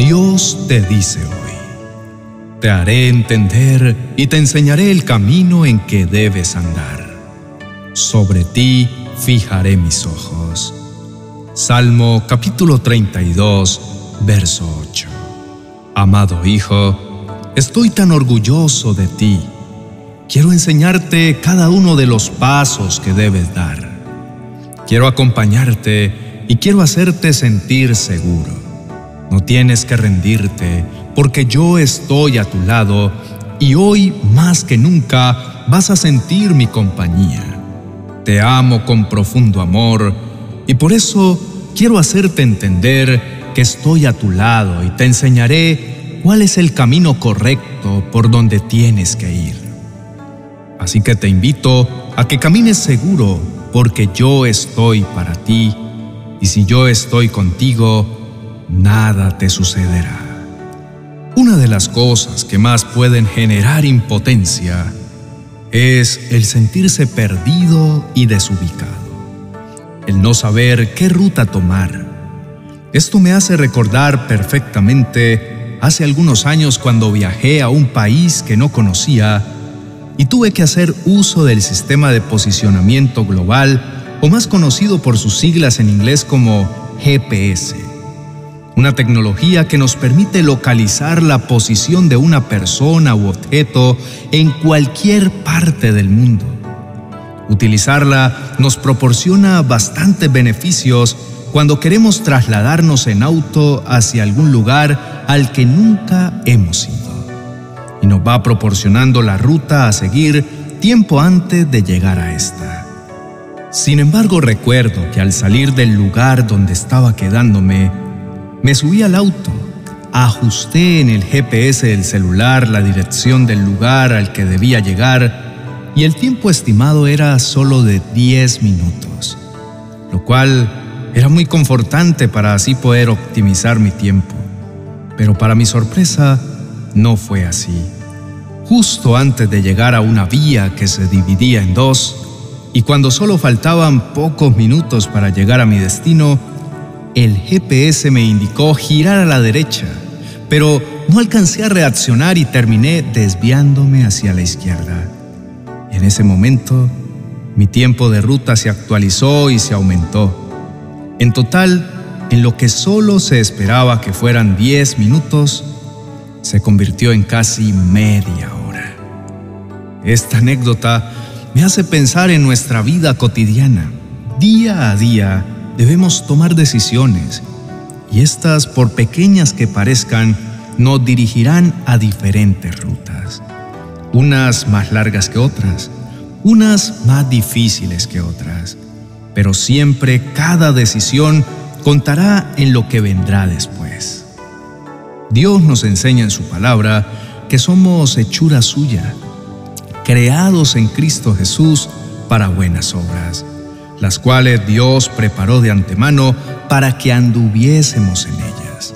Dios te dice hoy, te haré entender y te enseñaré el camino en que debes andar. Sobre ti fijaré mis ojos. Salmo capítulo 32, verso 8. Amado Hijo, estoy tan orgulloso de ti. Quiero enseñarte cada uno de los pasos que debes dar. Quiero acompañarte y quiero hacerte sentir seguro. No tienes que rendirte porque yo estoy a tu lado y hoy más que nunca vas a sentir mi compañía. Te amo con profundo amor y por eso quiero hacerte entender que estoy a tu lado y te enseñaré cuál es el camino correcto por donde tienes que ir. Así que te invito a que camines seguro porque yo estoy para ti y si yo estoy contigo, nada te sucederá. Una de las cosas que más pueden generar impotencia es el sentirse perdido y desubicado, el no saber qué ruta tomar. Esto me hace recordar perfectamente hace algunos años cuando viajé a un país que no conocía y tuve que hacer uso del sistema de posicionamiento global, o más conocido por sus siglas en inglés como GPS, una tecnología que nos permite localizar la posición de una persona u objeto en cualquier parte del mundo. Utilizarla nos proporciona bastantes beneficios cuando queremos trasladarnos en auto hacia algún lugar al que nunca hemos ido y nos va proporcionando la ruta a seguir tiempo antes de llegar a esta. Sin embargo, recuerdo que al salir del lugar donde estaba quedándome, me subí al auto, ajusté en el GPS del celular la dirección del lugar al que debía llegar y el tiempo estimado era solo de 10 minutos, lo cual era muy confortante para así poder optimizar mi tiempo. Pero para mi sorpresa, no fue así. Justo antes de llegar a una vía que se dividía en dos, y cuando solo faltaban pocos minutos para llegar a mi destino, el GPS me indicó girar a la derecha, pero no alcancé a reaccionar y terminé desviándome hacia la izquierda. En ese momento, mi tiempo de ruta se actualizó y se aumentó. En total, en lo que solo se esperaba que fueran 10 minutos, se convirtió en casi media hora. Esta anécdota me hace pensar en nuestra vida cotidiana. Día a día debemos tomar decisiones y estas, por pequeñas que parezcan, nos dirigirán a diferentes rutas. Unas más largas que otras, unas más difíciles que otras, pero siempre cada decisión contará en lo que vendrá después. Dios nos enseña en su palabra que somos hechura suya, creados en Cristo Jesús para buenas obras, las cuales Dios preparó de antemano para que anduviésemos en ellas.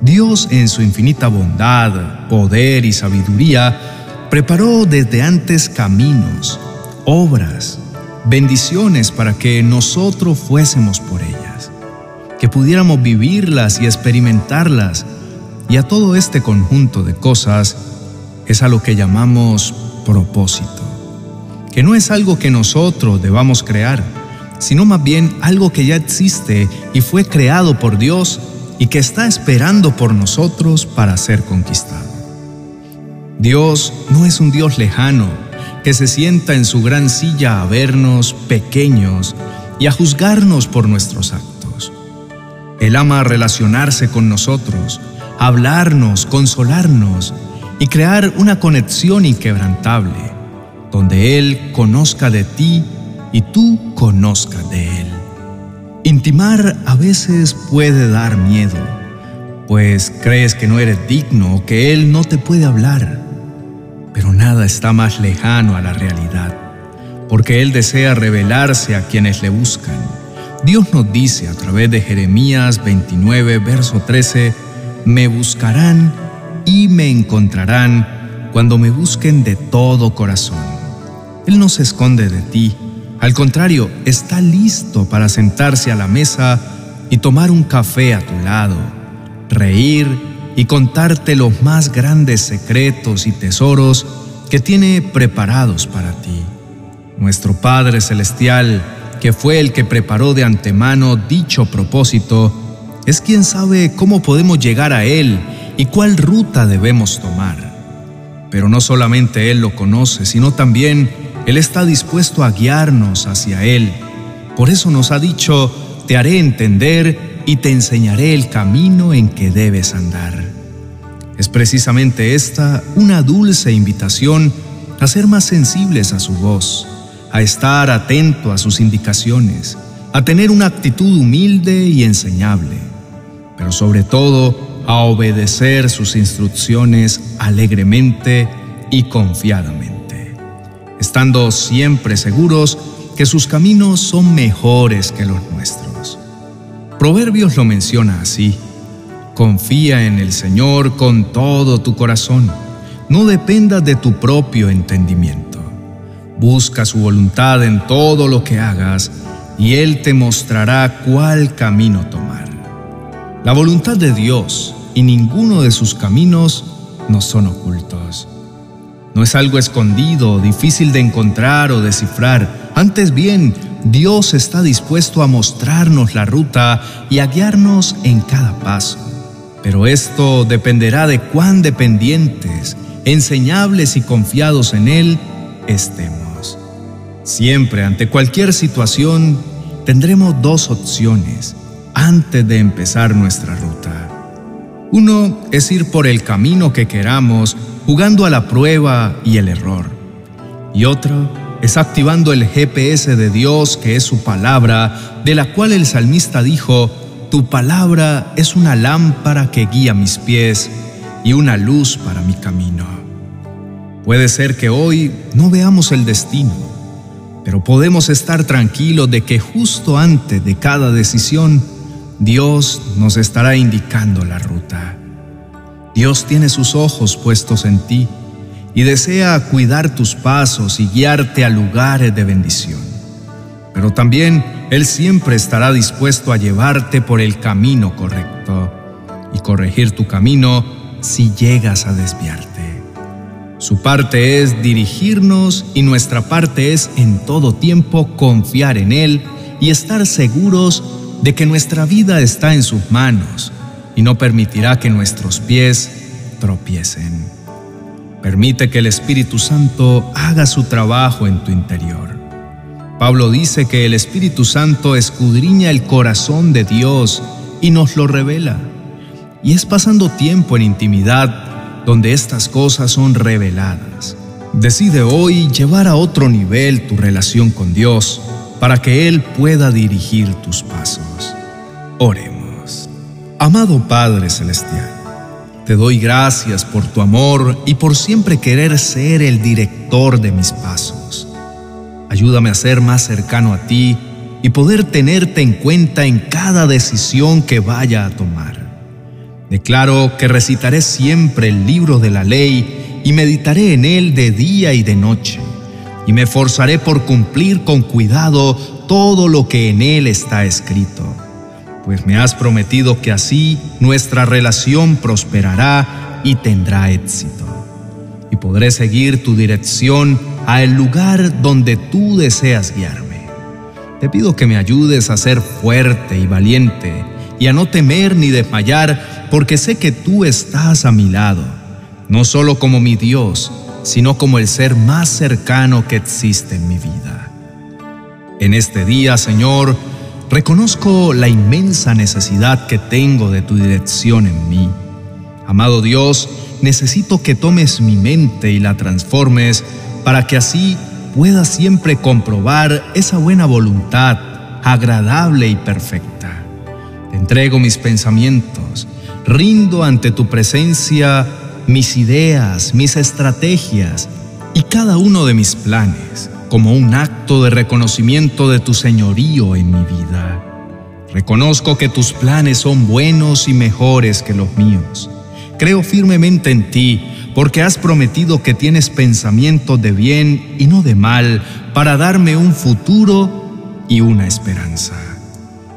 Dios en su infinita bondad, poder y sabiduría preparó desde antes caminos, obras, bendiciones para que nosotros fuésemos por ellas, que pudiéramos vivirlas y experimentarlas y a todo este conjunto de cosas es a lo que llamamos propósito, que no es algo que nosotros debamos crear, sino más bien algo que ya existe y fue creado por Dios y que está esperando por nosotros para ser conquistado. Dios no es un Dios lejano que se sienta en su gran silla a vernos pequeños y a juzgarnos por nuestros actos. Él ama relacionarse con nosotros, hablarnos, consolarnos y crear una conexión inquebrantable, donde Él conozca de ti y tú conozcas de Él. Intimar a veces puede dar miedo, pues crees que no eres digno o que Él no te puede hablar, pero nada está más lejano a la realidad, porque Él desea revelarse a quienes le buscan. Dios nos dice a través de Jeremías 29, verso 13, me buscarán y me encontrarán cuando me busquen de todo corazón. Él no se esconde de ti, al contrario, está listo para sentarse a la mesa y tomar un café a tu lado, reír y contarte los más grandes secretos y tesoros que tiene preparados para ti. Nuestro Padre Celestial, que fue el que preparó de antemano dicho propósito, es quien sabe cómo podemos llegar a Él y cuál ruta debemos tomar. Pero no solamente Él lo conoce, sino también Él está dispuesto a guiarnos hacia Él. Por eso nos ha dicho, te haré entender y te enseñaré el camino en que debes andar. Es precisamente esta una dulce invitación a ser más sensibles a su voz, a estar atento a sus indicaciones, a tener una actitud humilde y enseñable, pero sobre todo a obedecer sus instrucciones alegremente y confiadamente, estando siempre seguros que sus caminos son mejores que los nuestros. Proverbios lo menciona así. Confía en el Señor con todo tu corazón. No dependas de tu propio entendimiento. Busca su voluntad en todo lo que hagas y Él te mostrará cuál camino tomar. La voluntad de Dios y ninguno de sus caminos no son ocultos. No es algo escondido, difícil de encontrar o descifrar. Antes bien, Dios está dispuesto a mostrarnos la ruta y a guiarnos en cada paso. Pero esto dependerá de cuán dependientes, enseñables y confiados en Él estemos. Siempre ante cualquier situación tendremos dos opciones antes de empezar nuestra ruta. Uno es ir por el camino que queramos, jugando a la prueba y el error. Y otro es activando el GPS de Dios, que es su palabra, de la cual el salmista dijo, Tu palabra es una lámpara que guía mis pies y una luz para mi camino. Puede ser que hoy no veamos el destino, pero podemos estar tranquilos de que justo antes de cada decisión, Dios nos estará indicando la ruta. Dios tiene sus ojos puestos en ti y desea cuidar tus pasos y guiarte a lugares de bendición. Pero también Él siempre estará dispuesto a llevarte por el camino correcto y corregir tu camino si llegas a desviarte. Su parte es dirigirnos y nuestra parte es en todo tiempo confiar en Él y estar seguros de que nuestra vida está en sus manos y no permitirá que nuestros pies tropiecen. Permite que el Espíritu Santo haga su trabajo en tu interior. Pablo dice que el Espíritu Santo escudriña el corazón de Dios y nos lo revela. Y es pasando tiempo en intimidad donde estas cosas son reveladas. Decide hoy llevar a otro nivel tu relación con Dios para que Él pueda dirigir tus pasos. Oremos. Amado Padre Celestial, te doy gracias por tu amor y por siempre querer ser el director de mis pasos. Ayúdame a ser más cercano a ti y poder tenerte en cuenta en cada decisión que vaya a tomar. Declaro que recitaré siempre el libro de la ley y meditaré en él de día y de noche y me esforzaré por cumplir con cuidado todo lo que en él está escrito, pues me has prometido que así nuestra relación prosperará y tendrá éxito, y podré seguir tu dirección a el lugar donde tú deseas guiarme. Te pido que me ayudes a ser fuerte y valiente y a no temer ni desmayar, porque sé que tú estás a mi lado, no solo como mi Dios, sino como el ser más cercano que existe en mi vida. En este día, Señor, reconozco la inmensa necesidad que tengo de tu dirección en mí. Amado Dios, necesito que tomes mi mente y la transformes para que así pueda siempre comprobar esa buena voluntad agradable y perfecta. Te entrego mis pensamientos, rindo ante tu presencia mis ideas, mis estrategias y cada uno de mis planes como un acto de reconocimiento de tu señorío en mi vida. Reconozco que tus planes son buenos y mejores que los míos. Creo firmemente en ti porque has prometido que tienes pensamientos de bien y no de mal para darme un futuro y una esperanza.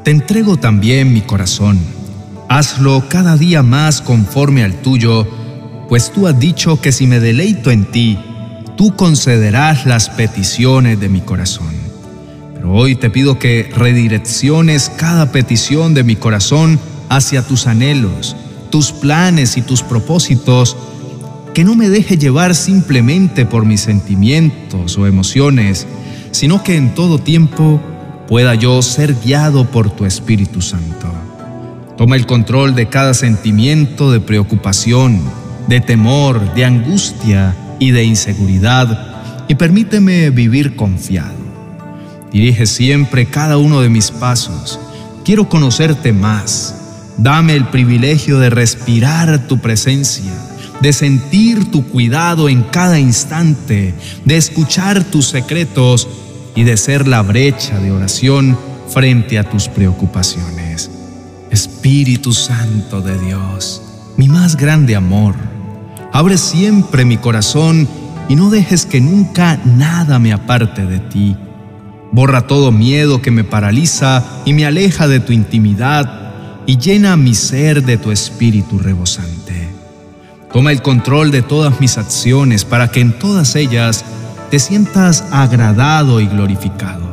Te entrego también mi corazón Hazlo cada día más conforme al tuyo, pues tú has dicho que si me deleito en ti, tú concederás las peticiones de mi corazón. Pero hoy te pido que redirecciones cada petición de mi corazón hacia tus anhelos, tus planes y tus propósitos, que no me deje llevar simplemente por mis sentimientos o emociones, sino que en todo tiempo pueda yo ser guiado por tu Espíritu Santo. Toma el control de cada sentimiento de preocupación, de temor, de angustia y de inseguridad y permíteme vivir confiado. Dirige siempre cada uno de mis pasos. Quiero conocerte más. Dame el privilegio de respirar tu presencia, de sentir tu cuidado en cada instante, de escuchar tus secretos y de ser la brecha de oración frente a tus preocupaciones. Espíritu Santo de Dios, mi más grande amor, abre siempre mi corazón y no dejes que nunca nada me aparte de ti. Borra todo miedo que me paraliza y me aleja de tu intimidad y llena mi ser de tu espíritu rebosante. Toma el control de todas mis acciones para que en todas ellas te sientas agradado y glorificado.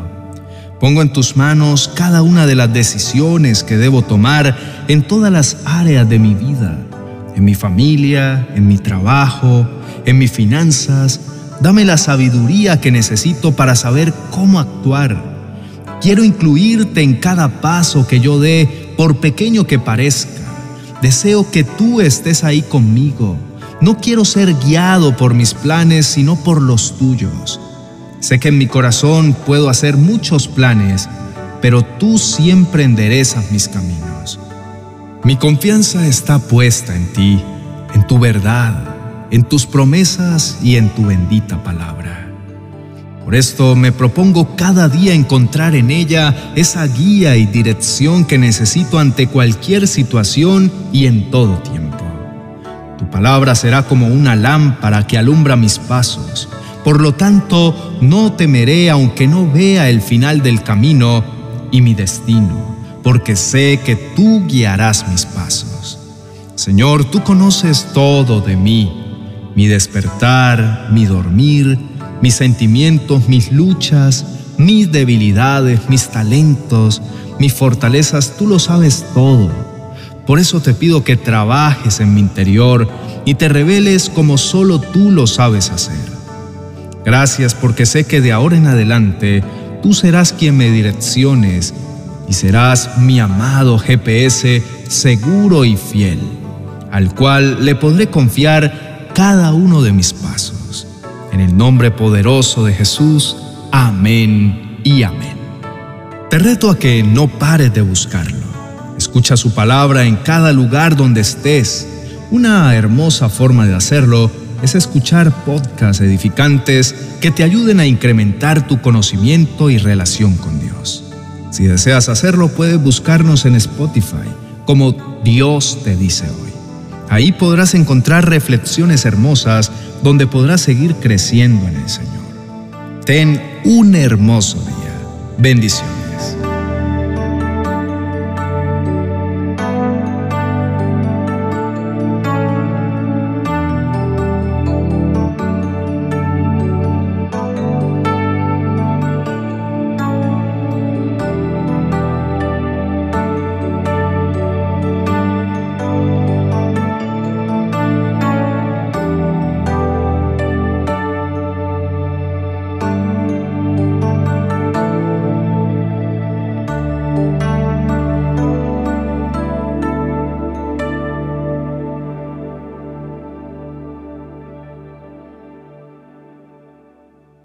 Pongo en tus manos cada una de las decisiones que debo tomar en todas las áreas de mi vida, en mi familia, en mi trabajo, en mis finanzas. Dame la sabiduría que necesito para saber cómo actuar. Quiero incluirte en cada paso que yo dé, por pequeño que parezca. Deseo que tú estés ahí conmigo. No quiero ser guiado por mis planes, sino por los tuyos. Sé que en mi corazón puedo hacer muchos planes, pero tú siempre enderezas mis caminos. Mi confianza está puesta en ti, en tu verdad, en tus promesas y en tu bendita palabra. Por esto me propongo cada día encontrar en ella esa guía y dirección que necesito ante cualquier situación y en todo tiempo. Tu palabra será como una lámpara que alumbra mis pasos por lo tanto, no temeré aunque no vea el final del camino y mi destino, porque sé que tú guiarás mis pasos. Señor, tú conoces todo de mí, mi despertar, mi dormir, mis sentimientos, mis luchas, mis debilidades, mis talentos, mis fortalezas, tú lo sabes todo. Por eso te pido que trabajes en mi interior y te reveles como solo tú lo sabes hacer. Gracias porque sé que de ahora en adelante tú serás quien me direcciones y serás mi amado GPS seguro y fiel, al cual le podré confiar cada uno de mis pasos. En el nombre poderoso de Jesús, amén y amén. Te reto a que no pares de buscarlo. Escucha su palabra en cada lugar donde estés. Una hermosa forma de hacerlo es escuchar podcasts edificantes que te ayuden a incrementar tu conocimiento y relación con Dios. Si deseas hacerlo, puedes buscarnos en Spotify como Dios te dice hoy. Ahí podrás encontrar reflexiones hermosas donde podrás seguir creciendo en el Señor. Ten un hermoso día. Bendiciones.